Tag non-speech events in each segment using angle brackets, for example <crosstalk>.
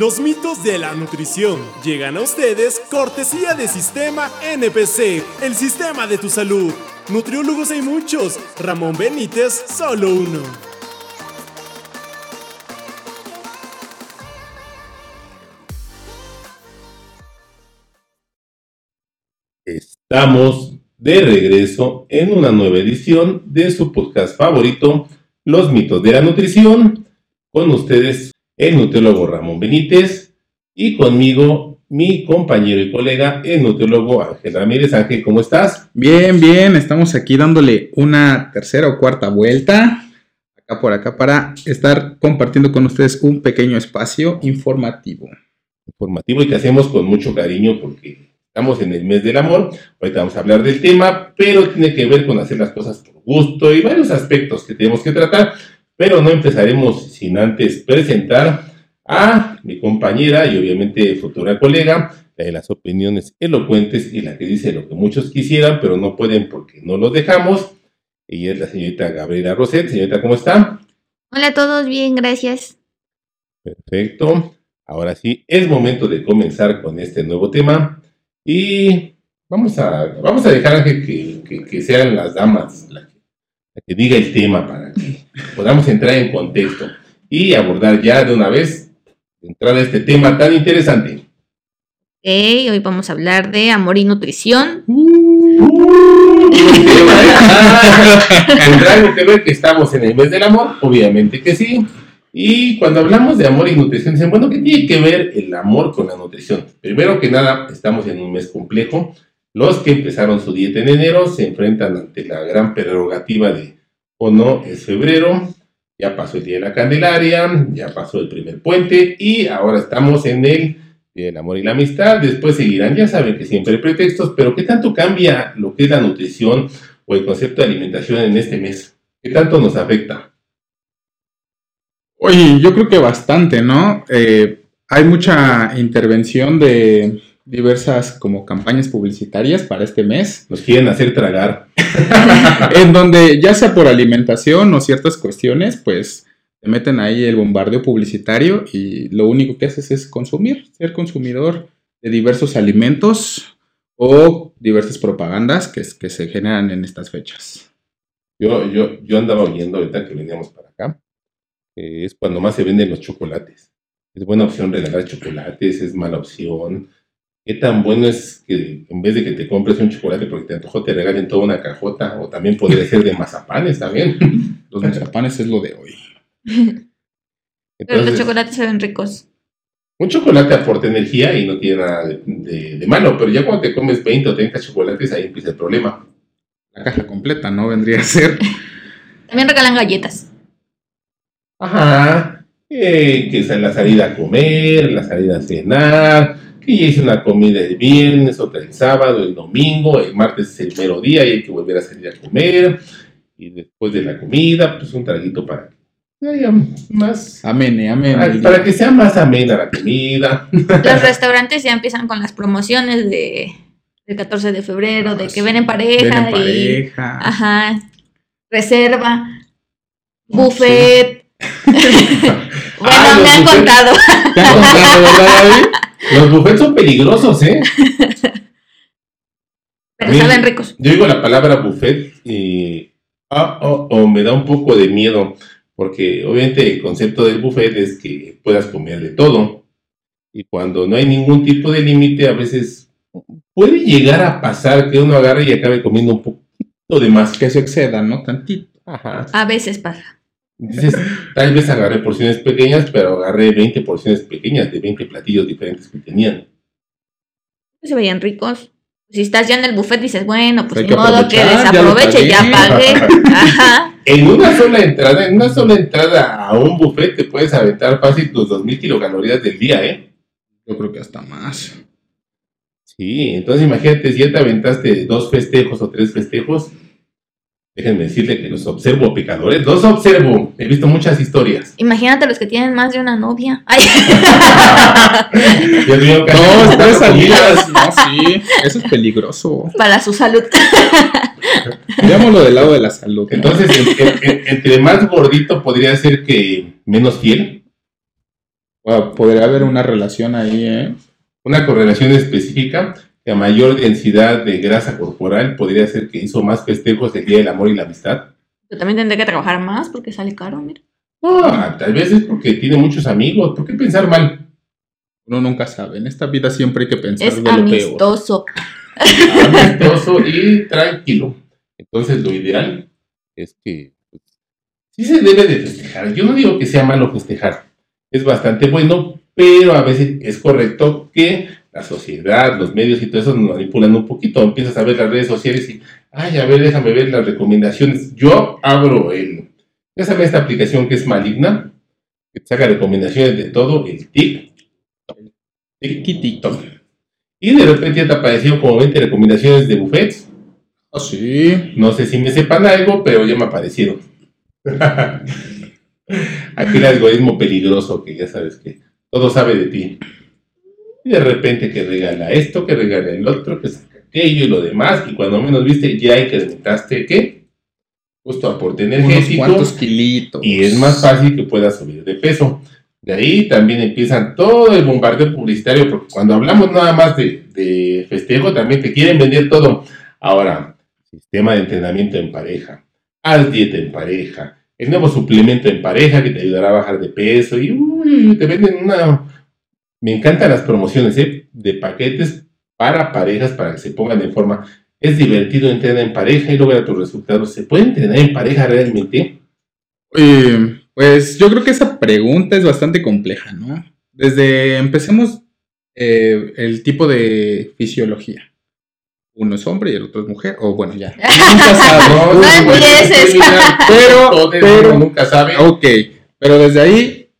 Los mitos de la nutrición llegan a ustedes cortesía de Sistema NPC, el sistema de tu salud. Nutriólogos hay muchos, Ramón Benítez solo uno. Estamos de regreso en una nueva edición de su podcast favorito, Los mitos de la nutrición. Con ustedes, el nutriólogo Ramón Benítez y conmigo, mi compañero y colega, el nutriólogo Ángel Ramírez. Ángel, ¿cómo estás? Bien, bien, estamos aquí dándole una tercera o cuarta vuelta, acá por acá, para estar compartiendo con ustedes un pequeño espacio informativo. Informativo y que hacemos con mucho cariño porque Estamos en el mes del amor, ahorita vamos a hablar del tema, pero tiene que ver con hacer las cosas por gusto y varios aspectos que tenemos que tratar, pero no empezaremos sin antes presentar a mi compañera y obviamente futura colega, la de las opiniones elocuentes y la que dice lo que muchos quisieran, pero no pueden porque no los dejamos. Ella es la señorita Gabriela Roset. Señorita, ¿cómo está? Hola a todos, bien, gracias. Perfecto. Ahora sí, es momento de comenzar con este nuevo tema y vamos a, vamos a dejar que, que, sean las damas la que, diga el tema para que podamos entrar en contexto y abordar ya de una vez, entrar a este tema tan interesante. Ok, hoy vamos a hablar de amor y nutrición. Uh, ¿Tendrá algo que ver que estamos en el mes del amor? Obviamente que sí. Y cuando hablamos de amor y nutrición, dicen, bueno, ¿qué tiene que ver el amor con la nutrición? Primero que nada, estamos en un mes complejo. Los que empezaron su dieta en enero se enfrentan ante la gran prerrogativa de, o no, es febrero, ya pasó el Día de la Candelaria, ya pasó el primer puente y ahora estamos en el del Amor y la Amistad. Después seguirán, ya saben que siempre hay pretextos, pero ¿qué tanto cambia lo que es la nutrición o el concepto de alimentación en este mes? ¿Qué tanto nos afecta? Oye, yo creo que bastante, ¿no? Eh, hay mucha intervención de diversas como campañas publicitarias para este mes. Nos quieren hacer tragar. <laughs> en donde ya sea por alimentación o ciertas cuestiones, pues te meten ahí el bombardeo publicitario y lo único que haces es consumir, ser consumidor de diversos alimentos o diversas propagandas que, que se generan en estas fechas. Yo, yo, yo andaba oyendo ahorita que veníamos para acá es cuando más se venden los chocolates. Es buena opción regalar chocolates, es mala opción. ¿Qué tan bueno es que en vez de que te compres un chocolate porque te antojó, te regalen toda una cajota? O también podría ser de mazapanes también. <laughs> Los mazapanes es lo de hoy. pero los chocolates se ven ricos. Un chocolate aporta energía y no tiene nada de, de, malo, pero ya cuando te comes 20 o 30 chocolates, ahí empieza el problema. La caja completa, ¿no? Vendría a ser. También regalan galletas. Ajá, eh, que es la salida a comer, la salida a cenar, que ya hice una comida el viernes, otra el sábado, el domingo, el martes es el mero día y hay que volver a salir a comer. Y después de la comida, pues un traguito para que haya más. Amene, amene. Para que sea más amena la comida. Los restaurantes ya empiezan con las promociones de del 14 de febrero, de que ven en pareja. Ven pareja. Ajá. Reserva. Buffet. <laughs> bueno, ah, me han contado. ¿Te han contado, verdad, Los buffets son peligrosos, ¿eh? Pero saben ricos. Yo digo la palabra buffet y oh, oh, oh, me da un poco de miedo, porque obviamente el concepto del buffet es que puedas comer de todo. Y cuando no hay ningún tipo de límite, a veces puede llegar a pasar que uno agarre y acabe comiendo un poquito de más. Que se exceda, ¿no? Tantito. Ajá. A veces pasa. Dices, tal vez agarré porciones pequeñas, pero agarré 20 porciones pequeñas de 20 platillos diferentes que tenían. Se veían ricos. Si estás ya en el buffet, dices, bueno, pues de modo que desaproveche, ya, ya pagué. <laughs> Ajá. En una sola entrada, en una sola entrada a un buffet te puedes aventar fácil tus 2000 kilocalorías del día, ¿eh? Yo creo que hasta más. Sí, entonces imagínate si ya te aventaste dos festejos o tres festejos, Déjenme decirle que los observo pecadores. Los observo. He visto muchas historias. Imagínate los que tienen más de una novia. <laughs> Ay. Dios mío, no, tres salidas. No, sí. Eso es peligroso. Para su salud. <laughs> Veámoslo del lado de la salud. Entonces, entre más gordito podría ser que menos fiel. podría haber una relación ahí, ¿eh? Una correlación específica que a mayor densidad de grasa corporal podría ser que hizo más festejos el Día del Amor y la Amistad. Yo también tendré que trabajar más porque sale caro, mira. No, tal vez es porque tiene muchos amigos. ¿Por qué pensar mal? Uno nunca sabe. En esta vida siempre hay que pensar es de lo amistoso. peor. Amistoso y tranquilo. Entonces, lo ideal es que pues, sí se debe de festejar. Yo no digo que sea malo festejar. Es bastante bueno, pero a veces es correcto que la sociedad, los medios y todo eso nos manipulan un poquito. Empiezas a ver las redes sociales y, ay, a ver, déjame ver las recomendaciones. Yo abro el ya sabes esta aplicación que es maligna, que te saca recomendaciones de todo, el TIC, TikTok. Y de repente ya te apareció como 20 recomendaciones de buffets. Ah, sí. No sé si me sepan algo, pero ya me aparecieron. <laughs> Aquí el algoritmo peligroso que ya sabes que todo sabe de ti. Y de repente que regala esto, que regala el otro, que saca aquello y lo demás. Y cuando menos viste, ya incrementaste, ¿qué? justo aporte energético. Unos kilitos. Y es más fácil que puedas subir de peso. De ahí también empiezan todo el bombardeo publicitario, porque cuando hablamos nada más de, de festejo, también te quieren vender todo. Ahora, sistema de entrenamiento en pareja, haz dieta en pareja, el nuevo suplemento en pareja que te ayudará a bajar de peso y uy, te venden una... Me encantan las promociones ¿eh? de paquetes para parejas para que se pongan en forma. Es divertido entrenar en pareja y lograr tus resultados. ¿Se puede entrenar en pareja realmente? Eh, pues yo creo que esa pregunta es bastante compleja, ¿no? Desde empecemos eh, el tipo de fisiología. Uno es hombre y el otro es mujer, o bueno, ya. <laughs> Nunca sabe. No, no empieces. Pero, pero, nunca sabe. Ok, pero desde ahí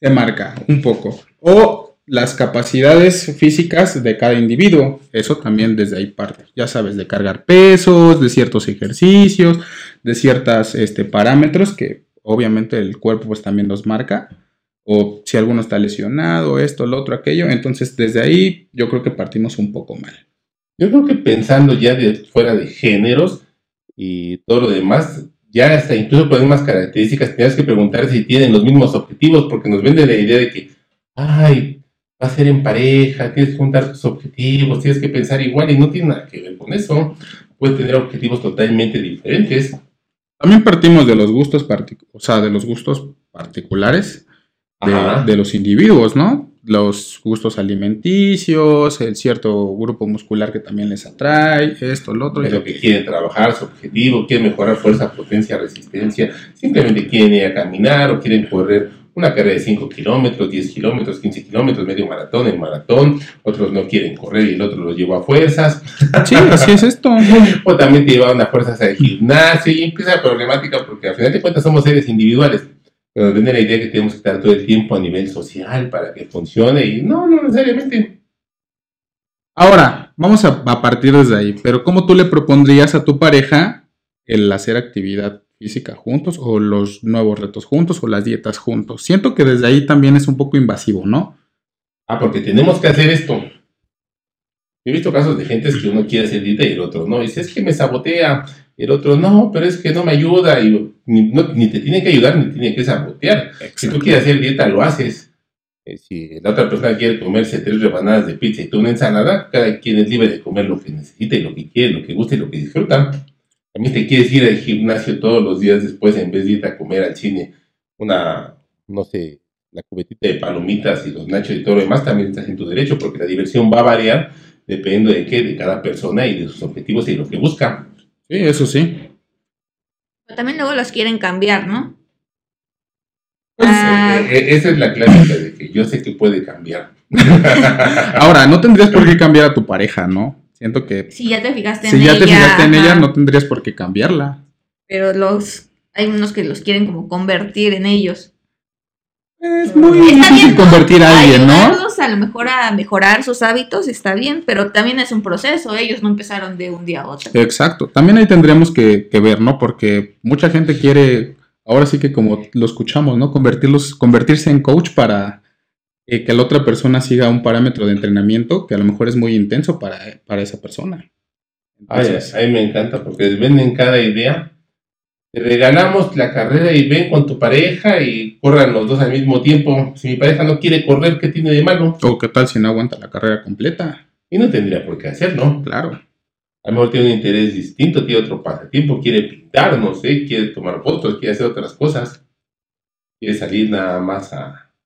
se marca un poco. O las capacidades físicas de cada individuo. Eso también desde ahí parte. Ya sabes, de cargar pesos, de ciertos ejercicios, de ciertos este, parámetros que obviamente el cuerpo pues también nos marca. O si alguno está lesionado, esto, lo otro, aquello. Entonces desde ahí yo creo que partimos un poco mal. Yo creo que pensando ya fuera de géneros y todo lo demás, ya hasta incluso con las características, tienes que preguntar si tienen los mismos objetivos, porque nos vende la idea de que, ay, va a ser en pareja, tienes que juntar tus objetivos, tienes que pensar igual y no tiene nada que ver con eso. Puedes tener objetivos totalmente diferentes. También partimos de los gustos, o sea, de los gustos particulares de, los individuos, ¿no? Los gustos alimenticios, el cierto grupo muscular que también les atrae, esto, lo otro. Es lo que quieren trabajar, su objetivo, quieren mejorar fuerza, potencia, resistencia, simplemente quieren ir a caminar o quieren correr una carrera de 5 kilómetros, 10 kilómetros, 15 kilómetros, medio maratón, el maratón, otros no quieren correr y el otro lo lleva a fuerzas. Sí, así es esto. <laughs> o también te llevan a fuerzas al gimnasio y empieza la problemática porque al final de cuentas somos seres individuales. Pero tiene la idea que tenemos que estar todo el tiempo a nivel social para que funcione y no, no necesariamente. Ahora, vamos a, a partir desde ahí, pero ¿cómo tú le propondrías a tu pareja el hacer actividad física juntos o los nuevos retos juntos o las dietas juntos. Siento que desde ahí también es un poco invasivo, ¿no? Ah, porque tenemos que hacer esto. he visto casos de gente que uno quiere hacer dieta y el otro no. Dice, es que me sabotea. Y el otro, no, pero es que no me ayuda. Y ni, te tiene que ayudar ni tiene que sabotear. Si tú quieres hacer dieta, lo haces. Eh, si la otra persona quiere comerse tres rebanadas de pizza y tú una ensalada, cada quien es libre de comer lo que necesita y lo que quiere, lo que gusta y lo que disfruta. También te quieres ir al gimnasio todos los días después en vez de ir a comer al cine una, no sé, la cubetita de palomitas y los nachos y todo lo demás, también estás en tu derecho porque la diversión va a variar dependiendo de qué, de cada persona y de sus objetivos y lo que busca. Sí, eso sí. Pero también luego los quieren cambiar, ¿no? Pues, ah. eh, eh, esa es la clásica de que yo sé que puede cambiar. <laughs> Ahora, no tendrías por qué cambiar a tu pareja, ¿no? Siento que... Si ya te fijaste en ella. Si ya te fijaste en ella, no tendrías por qué cambiarla. Pero los... Hay unos que los quieren como convertir en ellos. Es muy difícil convertir a alguien, ¿no? a lo mejor a mejorar sus hábitos está bien, pero también es un proceso. Ellos no empezaron de un día a otro. Exacto. También ahí tendríamos que, que ver, ¿no? Porque mucha gente quiere, ahora sí que como lo escuchamos, ¿no? Convertirlos, convertirse en coach para que la otra persona siga un parámetro de entrenamiento que a lo mejor es muy intenso para, para esa persona. Ay, a mí me encanta porque venden cada idea te regalamos la carrera y ven con tu pareja y corran los dos al mismo tiempo. Si mi pareja no quiere correr, ¿qué tiene de malo? O qué tal si no aguanta la carrera completa. Y no tendría por qué hacerlo. Claro. A lo mejor tiene un interés distinto, tiene otro pasatiempo, quiere pintar, no sé, quiere tomar fotos, quiere hacer otras cosas. Quiere salir nada más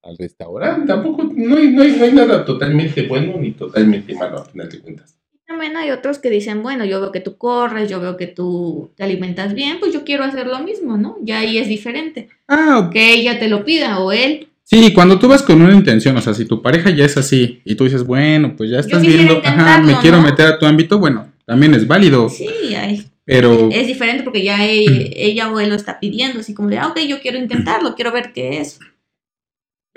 al restaurante. Tampoco, no hay, no, hay, no hay nada totalmente bueno ni totalmente malo, a final de cuentas. También hay otros que dicen, bueno, yo veo que tú corres, yo veo que tú te alimentas bien, pues yo quiero hacer lo mismo, ¿no? Ya ahí es diferente. Ah, Que ella te lo pida o él. Sí, cuando tú vas con una intención, o sea, si tu pareja ya es así y tú dices, bueno, pues ya estás viendo, ajá, me quiero meter a tu ámbito, bueno, también es válido. Sí, hay. Pero. Es diferente porque ya ella, ella, o él lo está pidiendo, así como de, ah, ok, yo quiero intentarlo, quiero ver qué es.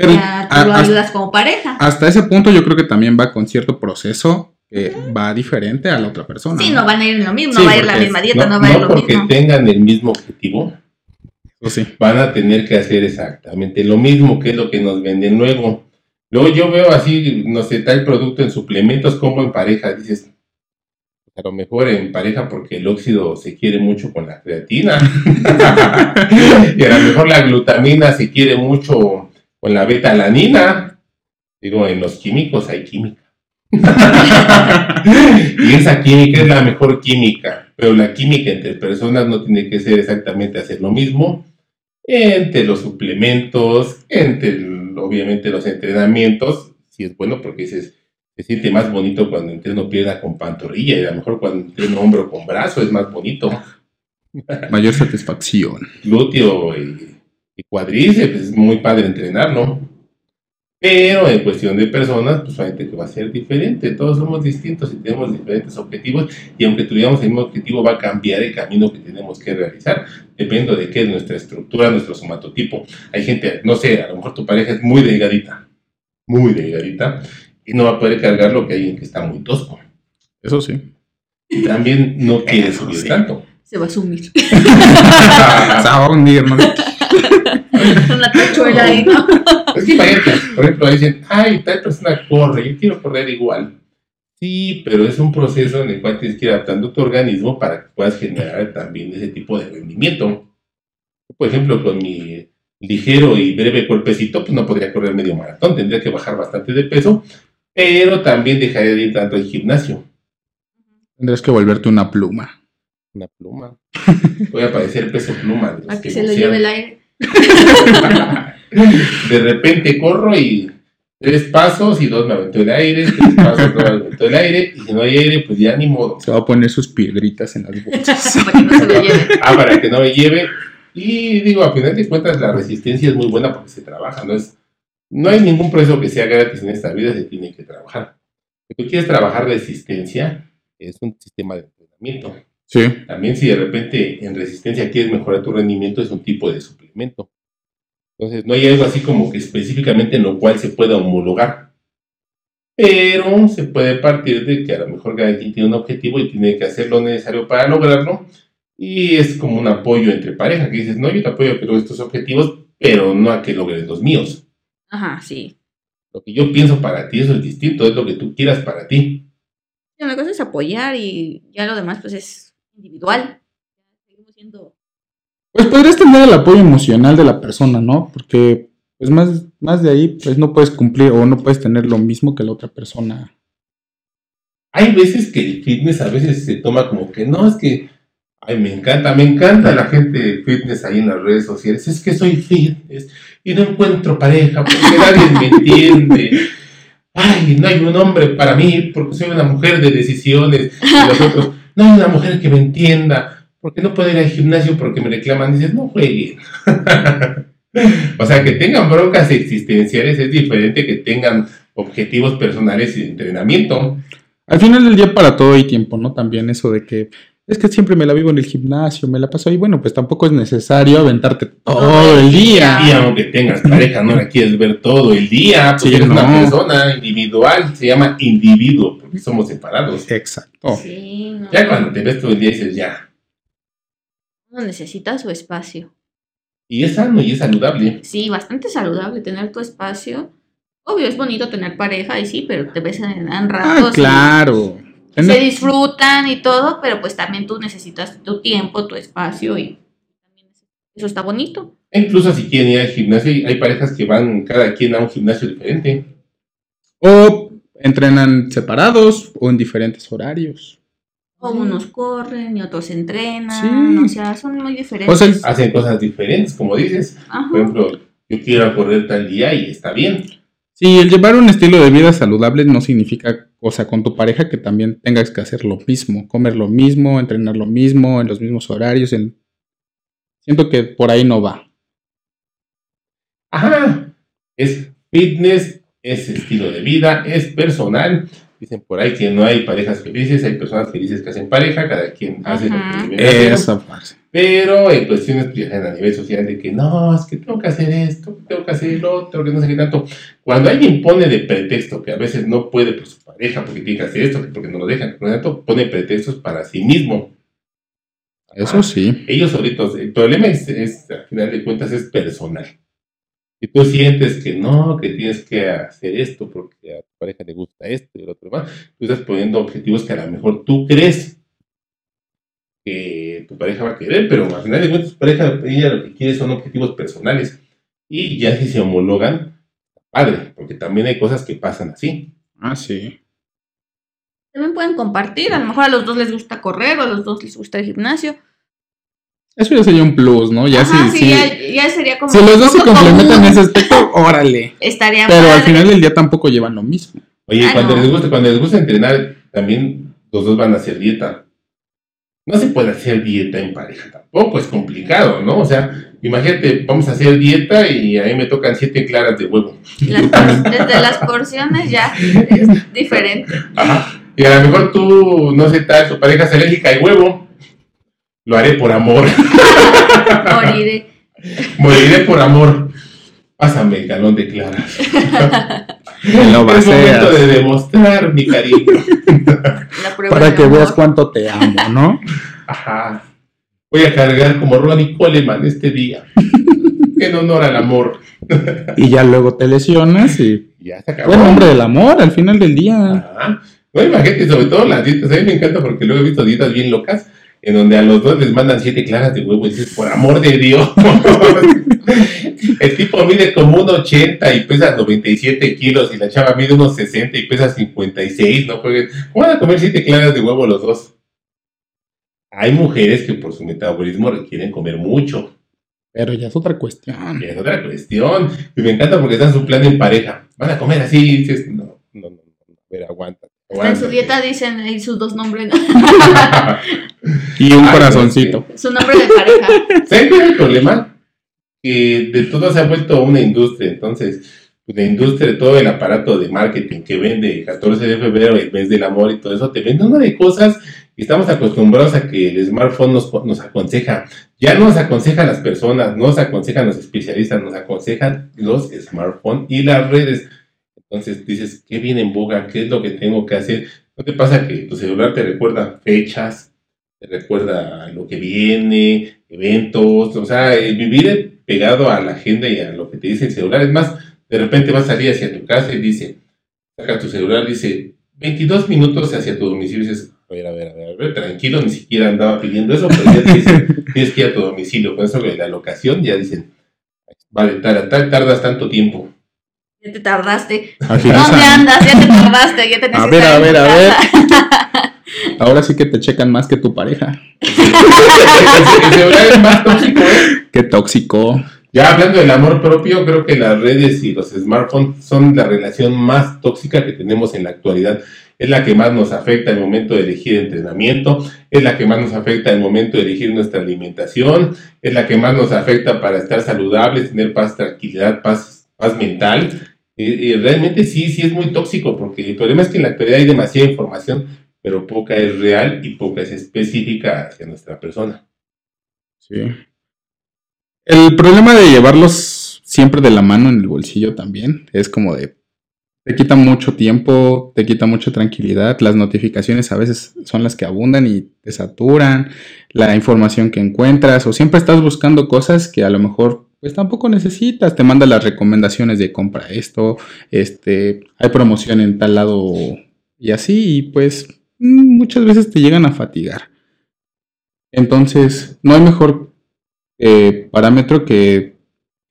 Pero ya tú lo ayudas como pareja. Hasta ese punto yo creo que también va con cierto proceso que va diferente a la otra persona. Sí, no, van a ir lo mismo, no va a ir la misma dieta, no, va a ir lo mismo. porque tengan el mismo objetivo. sí. Van a tener que hacer exactamente lo mismo que es lo que nos venden luego. Luego yo veo así, no sé, tal producto en suplementos como en pareja. Dices, a lo mejor en pareja porque el óxido se quiere mucho con la creatina. <laughs> y a lo mejor la glutamina se quiere mucho con la beta-alanina. Digo, en los químicos hay química. <laughs> y esa química es la mejor química, pero la química entre personas no tiene que ser exactamente hacer lo mismo. Entre los suplementos, entre obviamente los entrenamientos, si es bueno porque dices, se siente más bonito cuando entreno pierna con pantorrilla y a lo mejor cuando entreno hombro con brazo es más bonito. Mayor satisfacción. Glúteo y, y cuadríceps, es muy padre entrenarlo. Pero en cuestión de personas, pues obviamente que va a ser diferente. Todos somos distintos y tenemos diferentes objetivos. Y aunque tuviéramos el mismo objetivo, va a cambiar el camino que tenemos que realizar. Dependiendo de qué es nuestra estructura, nuestro somatotipo. Hay gente, no sé, a lo mejor tu pareja es muy delgadita. Muy delgadita. Y no va a poder cargar lo que alguien que está muy tosco. Eso sí. Y también no quiere subir tanto. Se va a sumir. <laughs> Se va a hundir, ¿no? <laughs> Una tachuela ahí, ¿no? <laughs> Es que imagínate, por ejemplo, dicen, ay, tal persona corre, yo quiero correr igual. Sí, pero es un proceso en el cual tienes que ir adaptando tu organismo para que puedas generar también ese tipo de rendimiento. Por ejemplo, con mi ligero y breve cuerpecito, pues no podría correr medio maratón, tendría que bajar bastante de peso, pero también dejaría de ir tanto al gimnasio. Tendrías que volverte una pluma. Una pluma. Voy a parecer peso pluma. A que se lo lleve el aire. De repente corro y tres pasos y dos me aventó el aire, tres pasos, dos me aventó el aire, y si no hay aire, pues ya ni modo. Se va a poner sus piedritas en las bolsas. <laughs> para que no se lo lleve. Ah, para que no me lleve. Y digo, a final de cuentas, la resistencia es muy buena porque se trabaja, no es. No hay ningún proceso que sea gratis en esta vida, se tiene que trabajar. Si tú quieres trabajar resistencia, es un sistema de entrenamiento. Sí. También si de repente en resistencia quieres mejorar tu rendimiento, es un tipo de suplemento. Entonces, no hay algo así como que específicamente en lo cual se pueda homologar. Pero se puede partir de que a lo mejor cada quien tiene un objetivo y tiene que hacer lo necesario para lograrlo. Y es como un apoyo entre pareja, que dices, no, yo te apoyo a que logres estos objetivos, pero no a que logres los míos. Ajá, sí. Lo que yo pienso para ti, eso es distinto, es lo que tú quieras para ti. Una cosa es apoyar y ya lo demás pues es individual. Seguimos siendo... Pues podrías tener el apoyo emocional de la persona, ¿no? Porque pues más, más de ahí pues no puedes cumplir o no puedes tener lo mismo que la otra persona. Hay veces que el fitness a veces se toma como que no, es que, ay, me encanta, me encanta la gente de fitness ahí en las redes sociales, es que soy fitness y no encuentro pareja porque nadie me entiende. Ay, no hay un hombre para mí porque soy una mujer de decisiones y los otros no hay una mujer que me entienda, porque no puedo ir al gimnasio porque me reclaman, dices, no jueguen. <laughs> o sea, que tengan broncas existenciales es diferente que tengan objetivos personales y entrenamiento. Al final del día para todo hay tiempo, ¿no? También eso de que es que siempre me la vivo en el gimnasio, me la paso ahí. Bueno, pues tampoco es necesario aventarte todo el día. Y aunque tengas pareja, no la quieres ver todo el día, porque eres una persona individual, se llama individuo, porque somos separados. Exacto. Sí, no. Ya cuando te ves todo el día dices, ya. Uno necesita su espacio. Y es sano y es saludable. Sí, bastante saludable tener tu espacio. Obvio, es bonito tener pareja y sí, pero te ves en, en ratos. Ah, claro. y se disfrutan y todo, pero pues también tú necesitas tu tiempo, tu espacio y también Eso está bonito. E incluso si quieren ir al gimnasio, hay parejas que van cada quien a un gimnasio diferente. O entrenan separados o en diferentes horarios. O unos corren y otros entrenan. O sea, son muy diferentes. O hacen cosas diferentes, como dices. Por ejemplo, yo quiero correr tal día y está bien. Sí, el llevar un estilo de vida saludable no significa, o sea, con tu pareja que también tengas que hacer lo mismo, comer lo mismo, entrenar lo mismo, en los mismos horarios. En... Siento que por ahí no va. Ajá, es fitness, es estilo de vida, es personal. Dicen por ahí que no hay parejas felices, hay personas felices que hacen pareja, cada quien hace lo que Eso pero en cuestiones pues, a nivel social de que no, es que tengo que hacer esto, tengo que hacer lo otro, que no sé qué tanto. Cuando alguien pone de pretexto que a veces no puede por su pareja porque tiene que hacer esto, porque no lo dejan, por tanto, pone pretextos para sí mismo. Eso ah, sí. Ellos solitos, el problema es, es, al final de cuentas, es personal. Si tú sientes que no, que tienes que hacer esto porque a tu pareja le gusta esto y lo otro más, tú estás poniendo objetivos que a lo mejor tú crees que tu pareja va a querer, pero al final de cuentas tu pareja, ella lo que quiere son objetivos personales. Y ya si se homologan, padre, porque también hay cosas que pasan así. Ah, sí. También pueden compartir, a lo mejor a los dos les gusta correr o a los dos les gusta el gimnasio. Eso ya sería un plus, ¿no? Ya sí, sí, Ya, sería como. Si los dos se complementan en ese aspecto, <laughs> órale. Estaría Pero al final del día tampoco llevan lo mismo. Oye, cuando, les gusta, cuando les gusta entrenar, también los dos van a hacer dieta. No se puede hacer dieta en pareja tampoco, es complicado, ¿no? O sea, imagínate, vamos a hacer dieta y a mí me tocan siete claras de huevo. desde las porciones ya es diferente. Ajá. Y a lo mejor tú, no sé, tal, tu pareja es alérgica al huevo. Lo haré por amor. Moriré. Moriré por amor. Pásame el galón de claras. <laughs> No es momento de demostrar mi cariño. Para que veas cuánto te amo, ¿no? Ajá. Voy a cargar como Ronnie Coleman este día. en honor al amor. y ya luego te lesionas y. Ya se acabó. el nombre del amor al final del día. Ajá. No, imagínate, sobre todo las dietas. A mí me encanta porque luego he visto dietas bien locas en donde a los dos les mandan siete claras de huevo y dices, por amor de Dios. <laughs> el tipo mide como 1,80 y pesa 97 kilos y la chava mide unos 60 y pesa 56, no jueguen. ¿Cómo van a comer siete claras de huevo los dos? Hay mujeres que por su metabolismo requieren comer mucho. Pero ya es otra cuestión. es otra cuestión. Y me encanta porque están su plan en pareja. Van a comer así y dices, no, no, no, no, pero aguanta. En su dieta dicen ahí sus dos nombres. <laughs> y un corazoncito. Su nombre de pareja. ¿Sabes cuál es el problema? Que de todo se ha vuelto una industria. Entonces, pues, la industria, todo el aparato de marketing que vende el 14 de febrero, el mes del amor y todo eso, te vende una de cosas y estamos acostumbrados a que el smartphone nos, nos aconseja. Ya no nos aconsejan las personas, no nos aconsejan los especialistas, nos aconsejan los smartphones y las redes. Entonces dices, ¿qué viene en boga? ¿Qué es lo que tengo que hacer? ¿No pasa que tu celular te recuerda fechas, te recuerda lo que viene, eventos? O sea, vivir pegado a la agenda y a lo que te dice el celular. Es más, de repente vas a salir hacia tu casa y dice, saca tu celular, dice, 22 minutos hacia tu domicilio. Y dices, a ver, a ver, a ver, a ver, tranquilo, ni siquiera andaba pidiendo eso, pero ya te dicen, <laughs> tienes que ir a tu domicilio. Con eso de la locación ya dicen, vale, tal, tardas tanto tiempo. Ya te tardaste. ¿Dónde andas? Ya te tardaste. Ya te A ver, a ver, a ver. <laughs> Ahora sí que te checan más que tu pareja. es más tóxico, ¿eh? Qué tóxico. Ya hablando del amor propio, creo que las redes y los smartphones son la relación más tóxica que tenemos en la actualidad. Es la que más nos afecta en el momento de elegir entrenamiento, es la que más nos afecta en el momento de elegir nuestra alimentación, es la que más nos afecta para estar saludables, tener paz, tranquilidad, paz, paz mental y, realmente sí, sí es muy tóxico, porque el problema es que en la actualidad hay demasiada información, pero poca es real y poca es específica hacia nuestra persona. Sí. El problema de llevarlos siempre de la mano en el bolsillo también es como de te quita mucho tiempo, te quita mucha tranquilidad. Las notificaciones a veces son las que abundan y te saturan. La información que encuentras, o siempre estás buscando cosas que a lo mejor pues tampoco necesitas, te manda las recomendaciones de compra esto, este, hay promoción en tal lado y así, y pues mm, muchas veces te llegan a fatigar. Entonces, no hay mejor eh, parámetro que,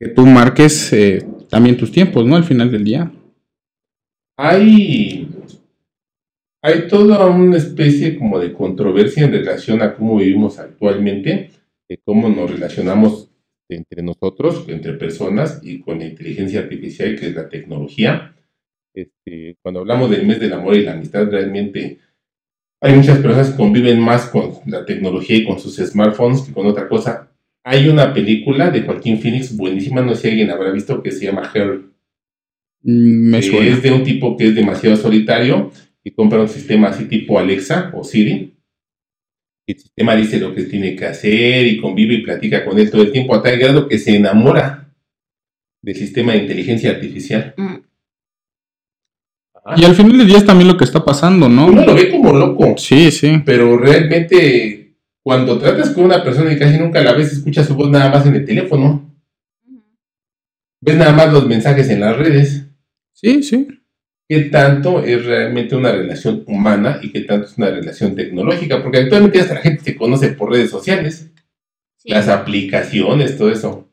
que, tú marques eh, también tus tiempos, ¿no? Al final del día. Hay, hay toda una especie como de controversia en relación a cómo vivimos actualmente, de cómo nos relacionamos entre nosotros, entre personas y con la inteligencia artificial, que es la tecnología. Este, cuando hablamos del mes del amor y la amistad, realmente hay muchas personas que conviven más con la tecnología y con sus smartphones que con otra cosa. Hay una película de Joaquín Phoenix buenísima, no sé si alguien habrá visto, que se llama Her. Mm, Es de un tipo que es demasiado solitario y compra un sistema así tipo Alexa o Siri el sistema dice lo que tiene que hacer y convive y platica con él todo el tiempo a tal grado que se enamora del sistema de inteligencia artificial. Mm. Y al final del día es también lo que está pasando, ¿no? Uno lo ve como loco. Sí, sí. Pero realmente, cuando tratas con una persona y casi nunca la ves, escuchas su voz nada más en el teléfono. Ves nada más los mensajes en las redes. Sí, sí qué tanto es realmente una relación humana y qué tanto es una relación tecnológica, porque actualmente hasta la gente se conoce por redes sociales, las aplicaciones, todo eso.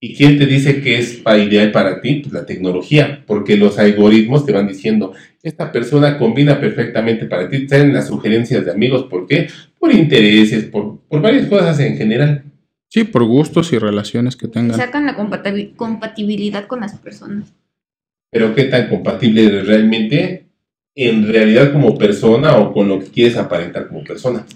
¿Y quién te dice que es ideal para ti? Pues la tecnología, porque los algoritmos te van diciendo, esta persona combina perfectamente para ti, te las sugerencias de amigos, ¿por qué? Por intereses, por, por varias cosas en general. Sí, por gustos y relaciones que tengan. Sacan la compatibilidad con las personas pero qué tan compatible eres realmente en realidad como persona o con lo que quieres aparentar como persona.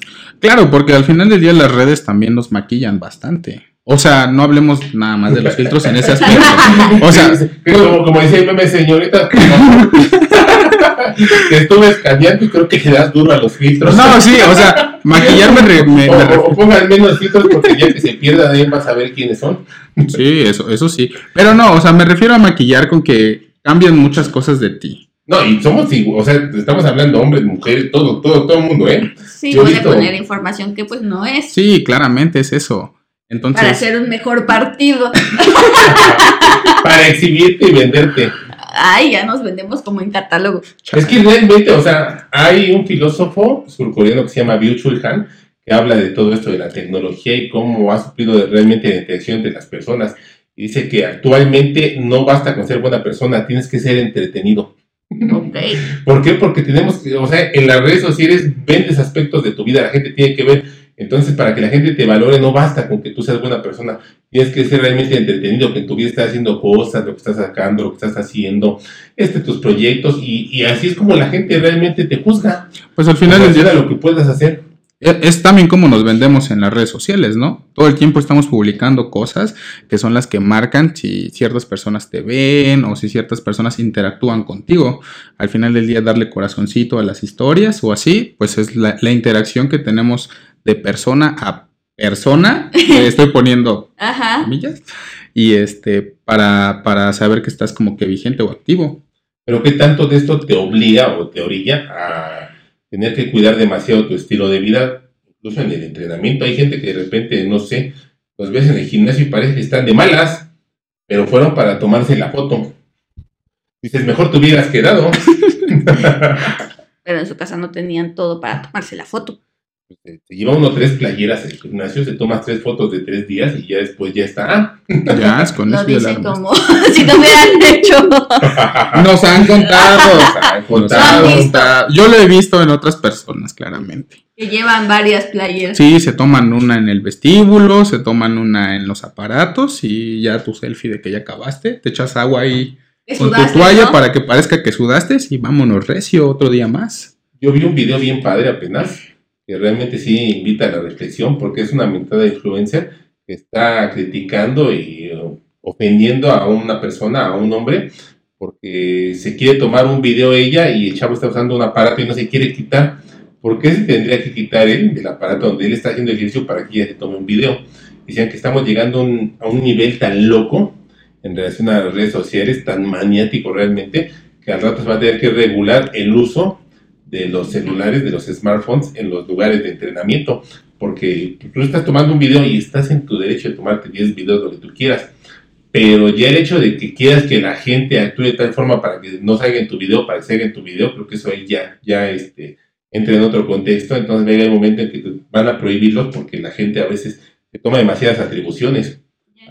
Claro, porque al final del día las redes también nos maquillan bastante. O sea, no hablemos nada más de los filtros en ese aspecto. <laughs> O sea, como, como dice el meme, señorita, <laughs> que estuve escaneando y creo que le das duro a los filtros. No, sí, o sea, maquillarme me, o, pongan menos filtros porque ya que se pierda ahí vas a ver quiénes son. Sí, eso, eso sí. Pero no, o sea, me refiero a maquillar con que cambian muchas cosas de ti. No, y somos, o sea, estamos hablando hombres, mujeres, todo, todo, todo el mundo, ¿eh? Sí, puede poner información que pues no es. Sí, claramente es eso. Entonces... Para hacer un mejor partido. <laughs> Para exhibirte y venderte. Ay, ya nos vendemos como en catálogo. Es que realmente, o sea, hay un filósofo surcoreano que se llama Byung-Chul Han, que habla de todo esto de la tecnología y cómo ha suplido realmente la interacción entre las personas dice que actualmente no basta con ser buena persona, tienes que ser entretenido. Okay. <laughs> ¿Por qué? Porque tenemos, o sea, en las redes sociales vendes aspectos de tu vida, la gente tiene que ver. Entonces, para que la gente te valore, no basta con que tú seas buena persona. Tienes que ser realmente entretenido, que en tu vida estás haciendo cosas, lo que estás sacando, lo que estás haciendo, este, tus proyectos, y, así es como la gente realmente te juzga. Pues al final del día lo que puedas hacer. Es también como nos vendemos en las redes sociales, ¿no? Todo el tiempo estamos publicando cosas que son las que marcan si ciertas personas te ven o si ciertas personas interactúan contigo. Al final del día darle corazoncito a las historias o así, pues es la, interacción que tenemos de persona a persona. <laughs> estoy poniendo Ajá. Y este, para, para saber que estás como que vigente o activo. Pero ¿qué tanto de esto te obliga o te orilla a tener que cuidar demasiado tu estilo de vida, incluso en el entrenamiento. Hay gente que de repente, no sé, los ves en el gimnasio y parece que están de malas, pero fueron para tomarse la foto. Dices, mejor te hubieras quedado. <laughs> pero en su casa no tenían todo para tomarse la foto. Se, lleva uno tres playeras al gimnasio, se toma tres fotos de tres días y ya después ya está. <laughs> Ya, es con Lo dicen como <laughs> si no hubieran hecho. <laughs> Nos han contado. Nos han contado. Yo lo he visto en otras personas, claramente. Que llevan varias playeras. Sí, se toman una en el vestíbulo, se toman una en los aparatos y ya tu selfie de que ya acabaste, te echas agua ahí con tu toalla para que parezca que sudaste y vámonos recio otro día más. Yo vi un video bien padre apenas que realmente sí invita a la reflexión, porque es una mentada influencer que está criticando y uh, ofendiendo a una persona, a un hombre, porque se quiere tomar un video ella y el chavo está usando un aparato y no se quiere quitar. ¿Por qué se tendría que quitar él del aparato donde él está haciendo ejercicio para que ella se tome un video? Dicen que estamos llegando a un nivel tan loco en relación a las redes sociales, tan maniático realmente, que al rato se va a tener que regular el uso de los celulares, de los smartphones en los lugares de entrenamiento, porque tú estás tomando un video y estás en tu derecho de tomarte 10 videos que tú quieras, pero ya el hecho de que quieras que la gente actúe de tal forma para que no salga en tu video, para que salga en tu video, creo que eso ahí ya, ya este, entre en otro contexto, entonces llega el momento en que van a prohibirlos porque la gente a veces se toma demasiadas atribuciones.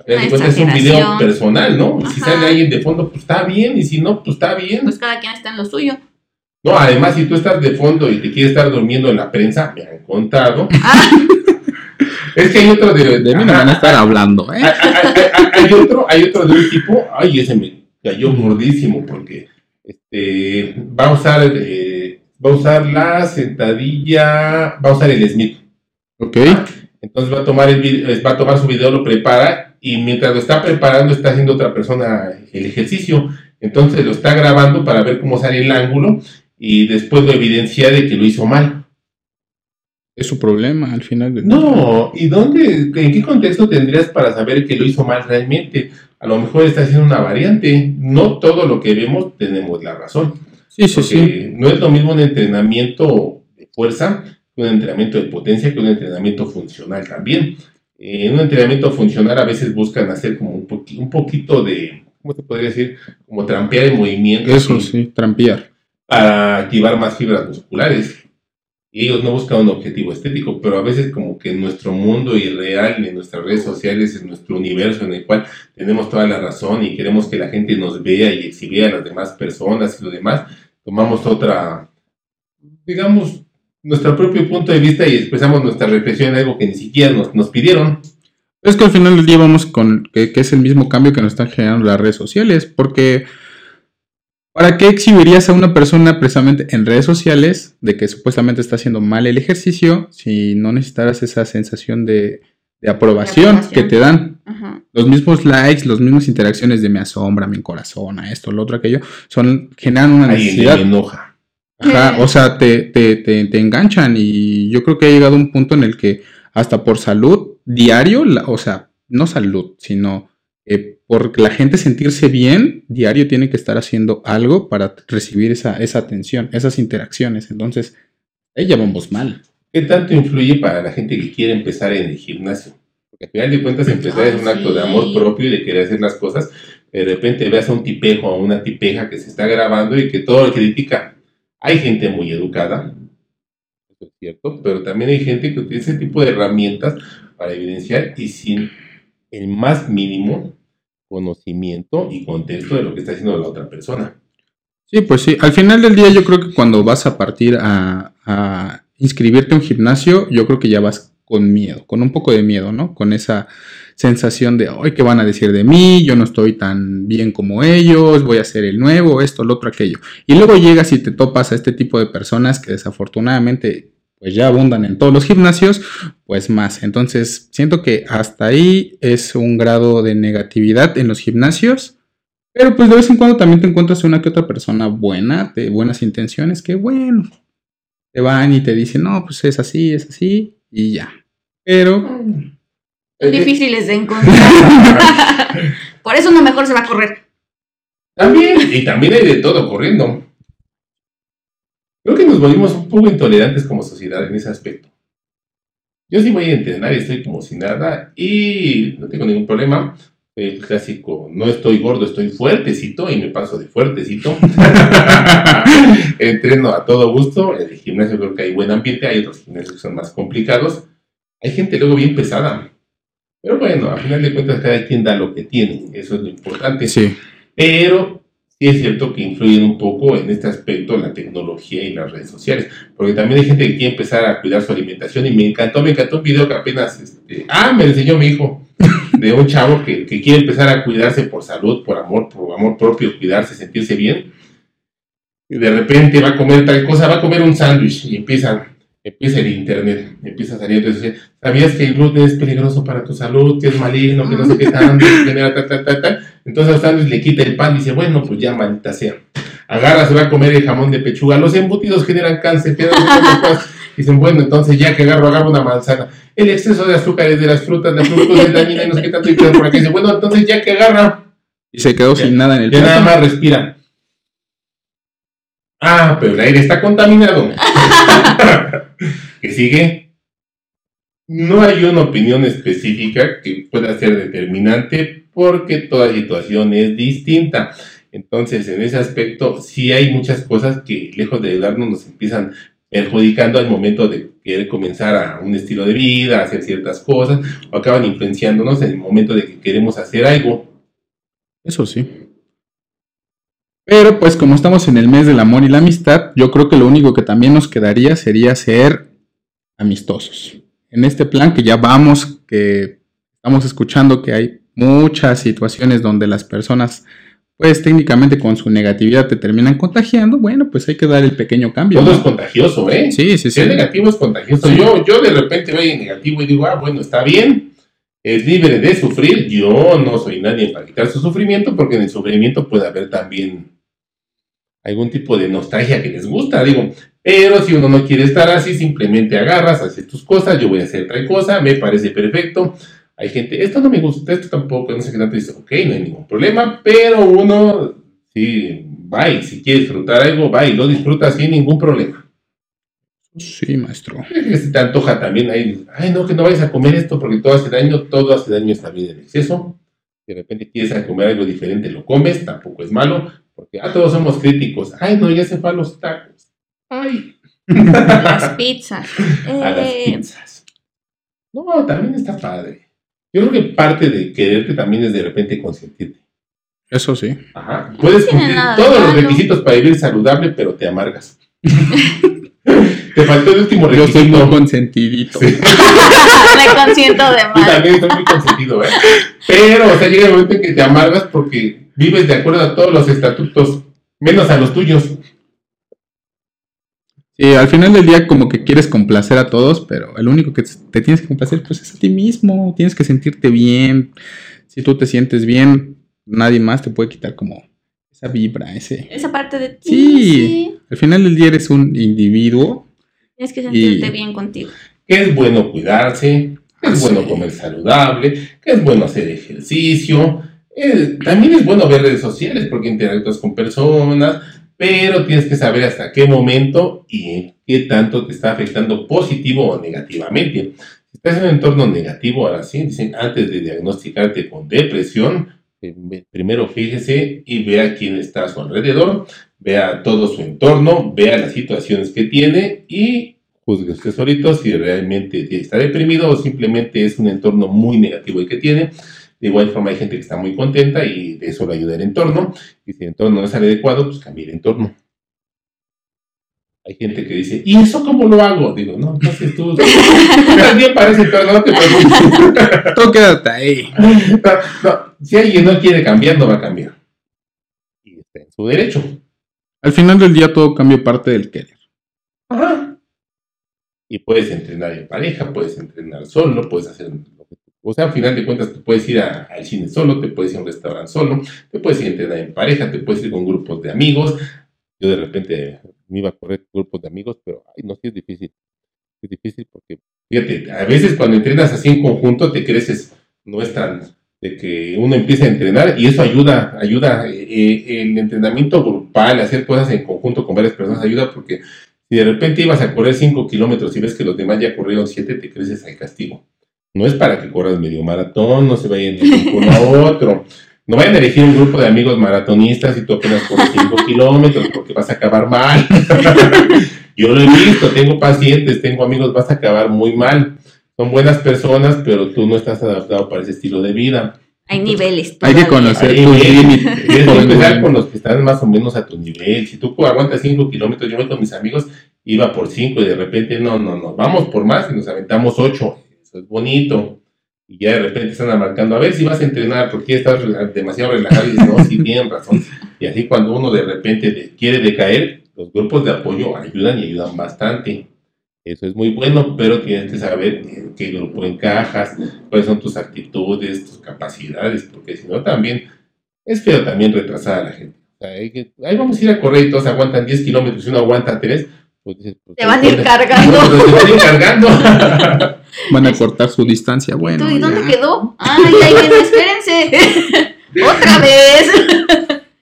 es un video personal, ¿no? Si sale alguien de fondo, pues está bien, y si no, pues está bien. Pues cada quien está en lo suyo. No, además, si tú estás de fondo y te quieres estar durmiendo en la prensa, me han contado. Ah. <laughs> es que hay otro de. De mí no van a estar hablando, ¿eh? Hay, otro, hay otro de un tipo, ay, ese me cayó gordísimo porque este, va a usar. Eh, va a usar la sentadilla, va a usar el Smith. Ok. Entonces va a tomar el va a tomar su video, lo prepara y mientras lo está preparando está haciendo otra persona el ejercicio. Entonces lo está grabando para ver cómo sale el ángulo y después lo evidencia de que lo hizo mal. Es su problema al final. De... No, ¿y dónde, en qué contexto tendrías para saber que lo hizo mal realmente? A lo mejor está haciendo una variante. No todo lo que vemos tenemos la razón. Sí, sí, sí. No es lo mismo un entrenamiento de fuerza que un entrenamiento de potencia, que un entrenamiento funcional también. En un entrenamiento funcional a veces buscan hacer como un, un poquito de, ¿cómo te podría decir? Como trampear el movimiento. Eso sí, trampear. Para activar más fibras musculares. Y ellos no buscan un objetivo estético, pero a veces como que en nuestro mundo irreal, en nuestras redes sociales, en nuestro universo en el cual tenemos toda la razón y queremos que la gente nos vea y exhibir a las demás personas y lo demás, tomamos otra, digamos, nuestro propio punto de vista y expresamos nuestra reflexión en algo que ni siquiera nos, nos pidieron. Es que al final del día vamos con que, es el mismo cambio que nos están generando las redes sociales, porque ¿para qué exhibirías a una persona precisamente en redes sociales de que supuestamente está haciendo mal el ejercicio si no necesitaras esa sensación de, aprobación, que te dan? Los mismos likes, las mismas interacciones de me asombra, me encorazona, esto, lo otro, aquello, son, generan una necesidad. Ahí enoja. Ajá, o sea, te, te, te, enganchan y yo creo que ha llegado un punto en el que hasta por salud diario, o sea, no salud, sino eh, por la gente sentirse bien, diario tiene que estar haciendo algo para recibir esa, esa atención, esas interacciones. Entonces, ahí ya vamos mal. ¿Qué tanto influye para la gente que quiere empezar en el gimnasio? Porque al final de cuentas empezar es un acto de amor propio y de querer hacer las cosas. De repente veas a un tipejo o a una tipeja que se está grabando y que todo lo critica. Hay gente muy educada, eso es cierto, pero también hay gente que utiliza ese tipo de herramientas para evidenciar y sin el más mínimo conocimiento y contexto de lo que está haciendo la otra persona. Sí, pues sí. Al final del día yo creo que cuando vas a partir a, a inscribirte en un gimnasio, yo creo que ya vas con miedo, con un poco de miedo, ¿no? Con esa sensación de, ay, ¿qué van a decir de mí? Yo no estoy tan bien como ellos, voy a ser el nuevo, esto, lo otro, aquello. Y luego llegas y te topas a este tipo de personas que desafortunadamente pues ya abundan en todos los gimnasios, pues más. Entonces, siento que hasta ahí es un grado de negatividad en los gimnasios. Pero pues de vez en cuando también te encuentras una que otra persona buena, de buenas intenciones, que bueno, te van y te dicen, no, pues es así, es así, y ya. Pero... Mm. Difíciles de <laughs> encontrar. <laughs> Por eso no mejor se va a correr. También, y también hay de todo corriendo. Creo que nos volvimos un poco intolerantes como sociedad en ese aspecto. Yo sí voy a entrenar y estoy como si nada y no tengo ningún problema. El clásico, no estoy gordo, estoy fuertecito y me paso de fuertecito. <laughs> Entreno a todo gusto. En el gimnasio creo que hay buen ambiente, hay otros gimnasios que son más complicados. Hay gente luego bien pesada. Pero bueno, al final de cuentas cada quien da lo que tiene, eso es lo importante. Sí. Pero sí es cierto que influyen un poco en este aspecto la tecnología y las redes sociales, porque también hay gente que quiere empezar a cuidar su alimentación y me encantó, me encantó un video que apenas, este, ah, me enseñó mi hijo, de un chavo que, que, quiere empezar a cuidarse por salud, por amor, por amor propio, cuidarse, sentirse bien, y de repente va a comer tal cosa, va a comer un sándwich y empieza empieza el internet, empieza a salir, entonces, ¿sabías que el gluten es peligroso para tu salud, que es maligno, que no sé qué tanto, que genera tal, tal, tal, tal? Entonces a le quita el pan y dice, bueno, pues ya maldita sea. Agarra, se va a comer el jamón de pechuga, los embutidos generan cáncer, Dicen, bueno, entonces ya que agarro, agarro una manzana. El exceso de azúcares de las frutas, de frutos es dañina y no sé qué tanto, y por aquí dice, bueno, entonces ya que agarra. Y se quedó sin nada en el Ya nada más respira. Ah, pero el aire está contaminado. <laughs> ¿Qué sigue? No hay una opinión específica que pueda ser determinante porque toda situación es distinta. Entonces, en ese aspecto, sí hay muchas cosas que, lejos de ayudarnos, nos empiezan perjudicando al momento de querer comenzar a un estilo de vida, hacer ciertas cosas, o acaban influenciándonos en el momento de que queremos hacer algo. Eso sí. Pero pues como estamos en el mes del amor y la amistad, yo creo que lo único que también nos quedaría sería ser amistosos. En este plan que ya vamos, que estamos escuchando que hay muchas situaciones donde las personas pues técnicamente con su negatividad te terminan contagiando, bueno, pues hay que dar el pequeño cambio. Todo es contagioso, ¿eh? Sí, sí, sí. Ser negativo es contagioso. Yo, yo de repente veo negativo y digo, ah, bueno, está bien, es libre de sufrir. Yo no soy nadie para quitar su sufrimiento, porque en el sufrimiento puede haber también algún tipo de nostalgia que les gusta, digo. Pero si uno no quiere estar así, simplemente agarras, haces tus cosas, yo voy a hacer otra cosa, me parece perfecto hay gente, esto no me gusta, esto tampoco, no sé qué tanto, dice, ok, no hay ningún problema, pero uno, sí, va y si quiere disfrutar algo, va y lo disfruta sin ningún problema. Sí, maestro. Si te antoja también, ahí, ay, no, que no vayas a comer esto porque todo hace daño, todo hace daño esta vida en exceso. De repente quieres comer algo diferente, lo comes, tampoco es malo, porque ah, todos somos críticos. Ay, no, ya se fue a los tacos. Ay. A las <laughs> pizzas. A las eh, pizzas. No, también está padre. Yo creo que parte de quererte también es de repente consentirte. Eso sí. Ajá. Puedes cumplir todos los requisitos para vivir saludable, pero te amargas. <laughs> te faltó el último requisito. Yo soy muy consentidito. <laughs> Me consiento de más. Yo también estoy muy consentido, ¿eh? Pero, o sea, llega el momento en que te amargas porque vives de acuerdo a todos los estatutos, menos a los tuyos. Y al final del día como que quieres complacer a todos, pero el único que te tienes que complacer pues es a ti mismo, tienes que sentirte bien. Si tú te sientes bien, nadie más te puede quitar como esa vibra, ese... Esa parte de ti. Sí, al final del día eres un individuo. Tienes que sentirte bien contigo. Que es bueno cuidarse, que es bueno comer saludable, que es bueno hacer ejercicio. Eh, también es bueno ver redes sociales porque interactúas con personas, pero tienes que saber hasta qué momento y qué tanto te está afectando positivo o negativamente. Si estás en un entorno negativo, ahora sí, dicen, antes de diagnosticarte con depresión, primero fíjese y vea quién está a su alrededor, vea todo su entorno, vea las situaciones que tiene y juzgue usted solito si realmente está deprimido o simplemente es un entorno muy negativo el que tiene de igual forma hay gente que está muy contenta y de eso le ayuda el entorno. Y si el entorno no es adecuado, pues cambie el entorno. Hay gente que dice, ¿y eso cómo lo hago? Digo, no, entonces tú para ese entorno, no te preocupes. tú quédate ahí. si alguien no quiere cambiar, no va a cambiar. Y está en su derecho. Al final del día todo cambia parte del querer. Ajá. Y puedes entrenar en pareja, puedes entrenar solo, puedes hacer o sea, al final de cuentas, te puedes ir al cine solo, te puedes ir a un restaurante solo, te puedes ir a entrenar en pareja, te puedes ir con grupos de amigos. Yo de repente me iba a correr grupos de amigos, pero ay, no, sí es difícil. Es difícil porque, fíjate, a veces cuando entrenas así en conjunto te creces, no es tan de que uno empiece a entrenar y eso ayuda, ayuda. Eh, eh, el entrenamiento grupal, hacer cosas en conjunto con varias personas ayuda porque si de repente ibas a correr 5 kilómetros y ves que los demás ya corrieron 7, te creces al castigo. No es para que corras medio maratón, no se vayan de uno a otro. No vayan a elegir un grupo de amigos maratonistas y tú apenas corres 5 <laughs> kilómetros porque vas a acabar mal. <laughs> Yo lo he visto, tengo pacientes, tengo amigos, vas a acabar muy mal. Son buenas personas, pero tú no estás adaptado para ese estilo de vida. Hay niveles. Hay que conocer tus límites. Tienes que empezar con los que están más o menos a tu nivel. Si tú aguantas 5 kilómetros, yo voy con mis amigos, iba por 5 y de repente, no, no, no, vamos por más y nos aventamos 8 es bonito. Y ya de repente están marcando, a ver si vas a entrenar, porque estás demasiado relajado y dices, no, sí, tienen razón. Y así cuando uno de repente quiere decaer, los grupos de apoyo ayudan y ayudan bastante. Eso es muy bueno, pero tienes que saber en qué grupo encajas, cuáles son tus actitudes, tus capacidades, porque si no también es feo también retrasar a la gente. ahí vamos a ir a correr y todos aguantan 10 kilómetros y uno aguanta 3, pues pues, te van a ir cargando. te van a ir cargando. Van a cortar su distancia. Bueno. ¿Y dónde quedó? Ay, ay, espérense. <laughs> Otra vez.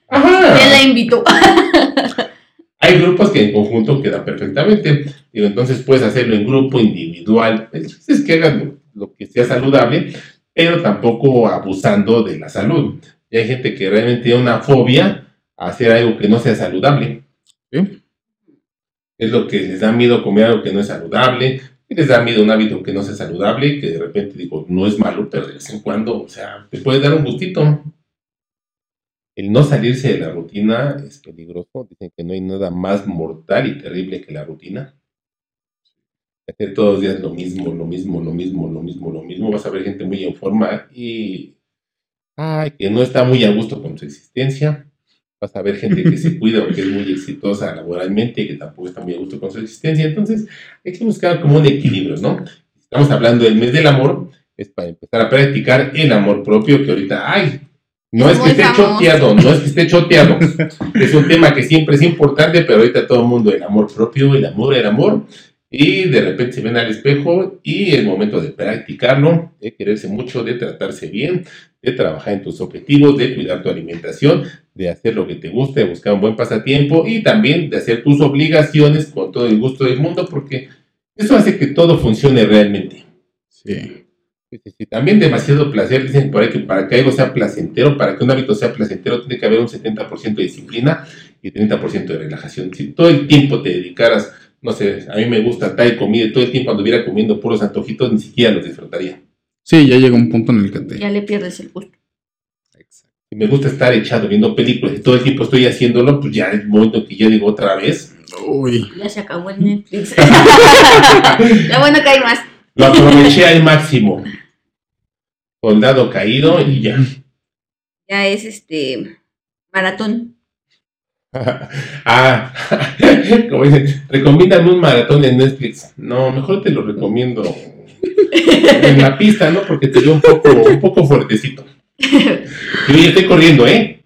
Ajá. Me la invitó. <laughs> Hay grupos que en conjunto quedan perfectamente. Digo, entonces puedes hacerlo en grupo, individual. Es que hagan lo, que sea saludable, pero tampoco abusando de la salud. Y hay gente que realmente tiene una fobia a hacer algo que no sea saludable. Es lo que les da miedo comer algo que no es saludable, les da miedo un hábito que no sea saludable, que de repente digo, no es malo, pero de vez en cuando, o sea, te puede dar un gustito. El no salirse de la rutina es peligroso. Dicen que no hay nada más mortal y terrible que la rutina. Hacer todos los días lo mismo, lo mismo, lo mismo, lo mismo, lo mismo. Vas a ver gente muy en forma y ay, que no está muy a gusto con su existencia. Vas a ver gente que se <laughs> cuida o que es muy exitosa laboralmente y que tampoco está muy a gusto con su existencia. Entonces, hay que buscar como un equilibrio, ¿no? Estamos hablando del mes del amor, es para empezar a practicar el amor propio que ahorita hay. No es que esté choteado, no es que esté choteado. es un tema que siempre es importante, pero ahorita todo el mundo, el amor propio, el amor, el amor. Y de repente se ven al espejo y es momento de practicarlo, de quererse mucho, de tratarse bien, de trabajar en tus objetivos, de cuidar tu alimentación, de hacer lo que te guste, de buscar un buen pasatiempo y también de hacer tus obligaciones con todo el gusto del mundo, porque eso hace que todo funcione realmente. Sí. Sí, también demasiado placer, dicen por ahí que para que algo sea placentero, para que un hábito sea placentero, tiene que haber un 70% de disciplina y 30% de relajación. Si todo el tiempo te dedicaras, no sé, a mí me gusta tal comida, todo el tiempo anduviera comiendo puros antojitos, ni siquiera los disfrutaría. Sí, ya llega un punto en el que te... Ya le pierdes el gusto. Exacto. Si me gusta estar echado viendo películas y todo el tiempo estoy haciéndolo, pues ya es el momento que ya digo otra vez. Uy. Ya se acabó el Netflix. <laughs> <laughs> ya bueno que hay más. Lo aproveché al máximo. Soldado caído y ya. Ya es este maratón. <laughs> ah, <laughs> como dicen, recomiéndame un maratón en Netflix. No, mejor te lo recomiendo en la pista, ¿no? Porque te veo un poco, un poco fuertecito. Yo ya estoy corriendo, ¿eh?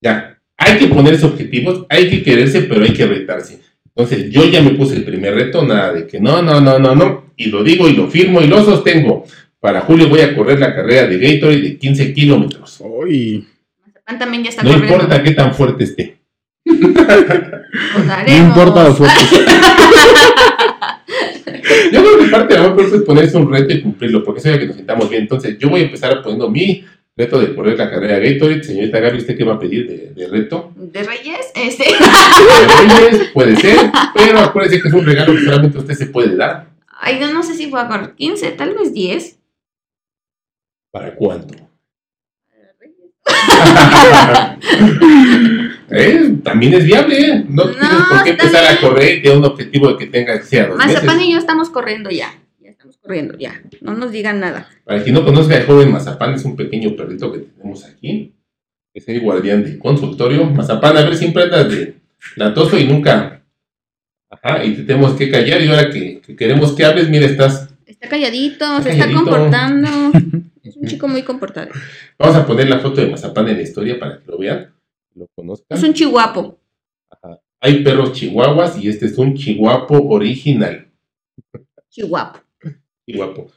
Ya. Hay que ponerse objetivos, hay que quererse, pero hay que retarse. Entonces, yo ya me puse el primer reto, nada de que no, no, no, no, no. Y lo digo y lo firmo y lo sostengo. Para julio voy a correr la carrera de Gatorade de 15 kilómetros. Uy. Mazapán también ya está No corriendo. importa qué tan fuerte esté. Lo <laughs> No importa lo fuerte. <laughs> Yo creo que parte de amor propio es ponerse un reto y cumplirlo, porque eso ya que nos sintamos bien. Entonces, yo voy a empezar poniendo mi reto de correr la carrera de Gatorade. Señorita Gaby, ¿usted qué va a pedir de, de reto? De Reyes, este. De Reyes, <laughs> puede ser, pero acuérdese que es un regalo que solamente usted se puede dar. Ay, no, no sé si voy a correr 15, tal vez 10. ¿Para cuánto? <laughs> Eh, También es viable, ¿eh? No, No, tienes por qué empezar a correr de un objetivo de que tenga que sea dos Mazapán meses. y yo estamos corriendo ya. Ya estamos corriendo ya. No nos digan nada. Para quien no conozca al joven Mazapán, es un pequeño perrito que tenemos aquí. Es el guardián del consultorio. Mazapán, a ver, siempre andas de latoso y nunca. Ajá, y te tenemos que callar. Y ahora que, que queremos que hables, mira, estás. Está calladito, Está se está calladito. comportando. <laughs> Un chico muy comportado. Vamos a poner la foto de Mazapán en la historia para que lo vean, lo conozcan. Es un chihuapo. Ajá. Hay perros chihuahuas y este es un chihuapo original. Chihuapo. Chihuapo.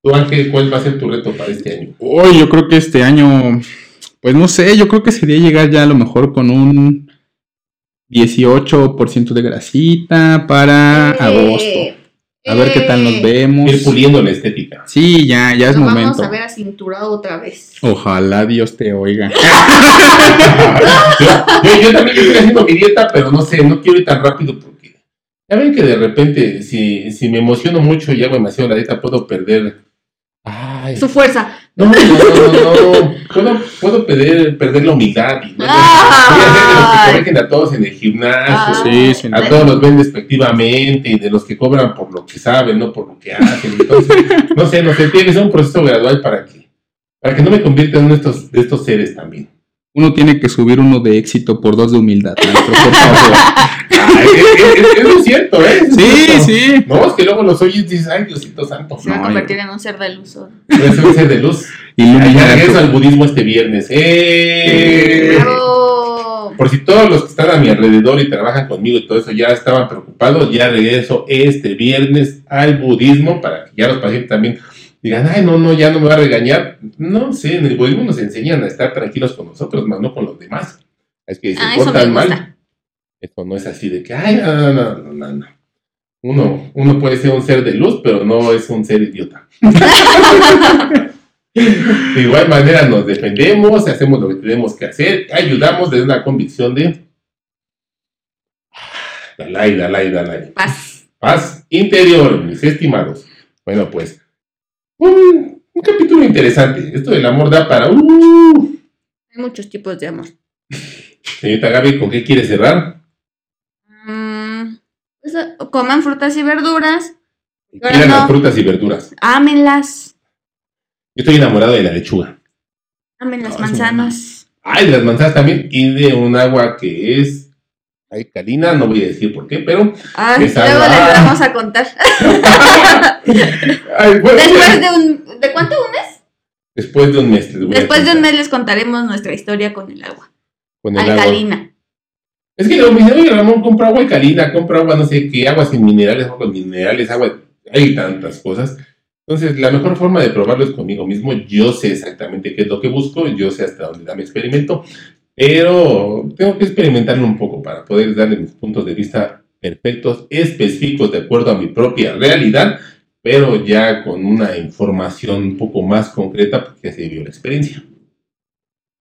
Tú, Ángel, ¿cuál va a ser tu reto para este año? Uy, yo creo que este año, pues no sé, yo creo que sería llegar ya a lo mejor con un 18% de grasita para agosto. A ver qué tal nos eh, vemos. Ir puliendo la estética. Sí, ya, ya es Nos momento. vamos a ver acinturado otra vez. Ojalá Dios te oiga. yo, <laughs> yo- yo también estoy haciendo mi dieta, pero no sé, no quiero ir tan rápido porque ya ven que de repente, si, si me emociono mucho y hago demasiado la dieta, puedo perder. Ay, Su fuerza. No, no, no, no, Puedo, puedo perder, perder la humildad. Y, no, Ay. voy a ser de los que corrigen a todos en el gimnasio. Sí, sí, A todos los ven despectivamente y de los que cobran por lo que saben, no por lo que hacen. Entonces, no sé, no sé, tiene que ser un proceso gradual para que, para que no me convierta en uno de estos, de estos seres también. Uno tiene que subir uno de éxito por dos de humildad, maestro, por favor. <laughs> Ay, es, es- es- es cierto, ¿eh? Es Sí, cierto. sí. No, es que luego los oyes y dices, ay, Diosito Santo. Se va a convertir en un ser de luz. ser un ser de luz. A regreso al budismo este viernes. ¡Eh! Bravo. Por si todos los que están a mi alrededor y trabajan conmigo y todo eso ya estaban preocupados, ya regreso este viernes al budismo para que ya los pacientes también digan, ay, no, no, ya no me va a regañar. No sé, en el budismo nos enseñan a estar tranquilos con nosotros, más no con los demás. Es que se Ah, portan mal. Eso no es así de que, ay, no, no, no, no, no, no. Uno, uno puede ser un ser de luz, pero no es un ser idiota. <laughs> de igual manera nos defendemos, hacemos lo que tenemos que hacer, ayudamos desde una convicción de <sighs> Dalai, Dalai, Dalai. Paz. Paz interior, mis estimados. Bueno, pues, un, un capítulo interesante. Esto del amor da para... Uh, Hay muchos tipos de amor. señorita Gaby, ¿con qué quiere cerrar? Mm, pues, coman frutas y verduras. Quieran no. las frutas y verduras. Ámenlas. Yo estoy enamorado de la lechuga. Amen las manzanas. Ay, de las manzanas también y de un agua que es alcalina, no voy a decir por qué, pero... Esa luego agua. les vamos a contar. <laughs> Ay, bueno, Después de un. ¿De cuánto? ¿Un mes? Después de un mes. Después de un mes les contaremos nuestra historia con el agua. con el agua. Alcalina. Es que luego me dicen, oye, Ramón, compra agua alcalina, compra agua no sé qué, agua sin minerales, agua con minerales, agua... Hay tantas cosas. Entonces, la mejor forma de probarlo es conmigo mismo. Yo sé exactamente qué es lo que busco, yo sé hasta dónde da mi experimento, pero tengo que experimentarlo un poco para poder darle mis puntos de vista perfectos, específicos, de acuerdo a mi propia realidad, pero ya con una información un poco más concreta porque se vio la experiencia.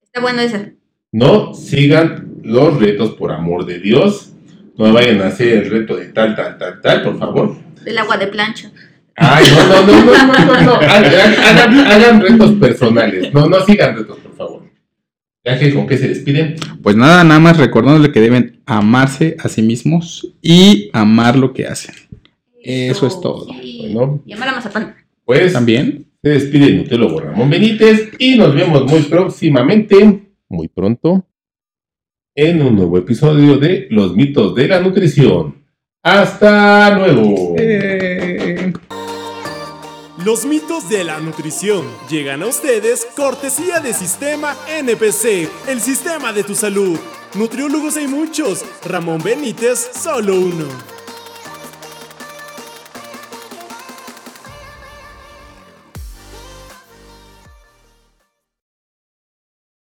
Está bueno ese. No sigan los retos por amor de Dios. No vayan a hacer el reto de tal, tal, tal, tal, por favor. Del agua de plancha. Ay, no, no, no, no, no, no, no. <laughs> Hagan, hagan- hagan retos personales. No, no sigan retos, por favor. Ángel, ¿con qué se despiden? Pues nada, nada más recordándole que deben amarse a sí mismos y amar lo que hacen. Eso es todo. Sí. Bueno. Y amar a Mazapán. Pues También. se despide el nutriólogo Ramón Benítez y nos vemos muy próximamente, muy pronto, en un nuevo episodio de Los mitos de la nutrición. Hasta luego. Eh, Los mitos de la nutrición llegan a ustedes cortesía de Sistema NPC, el sistema de tu salud. Nutriólogos hay muchos, Ramón Benítez solo uno.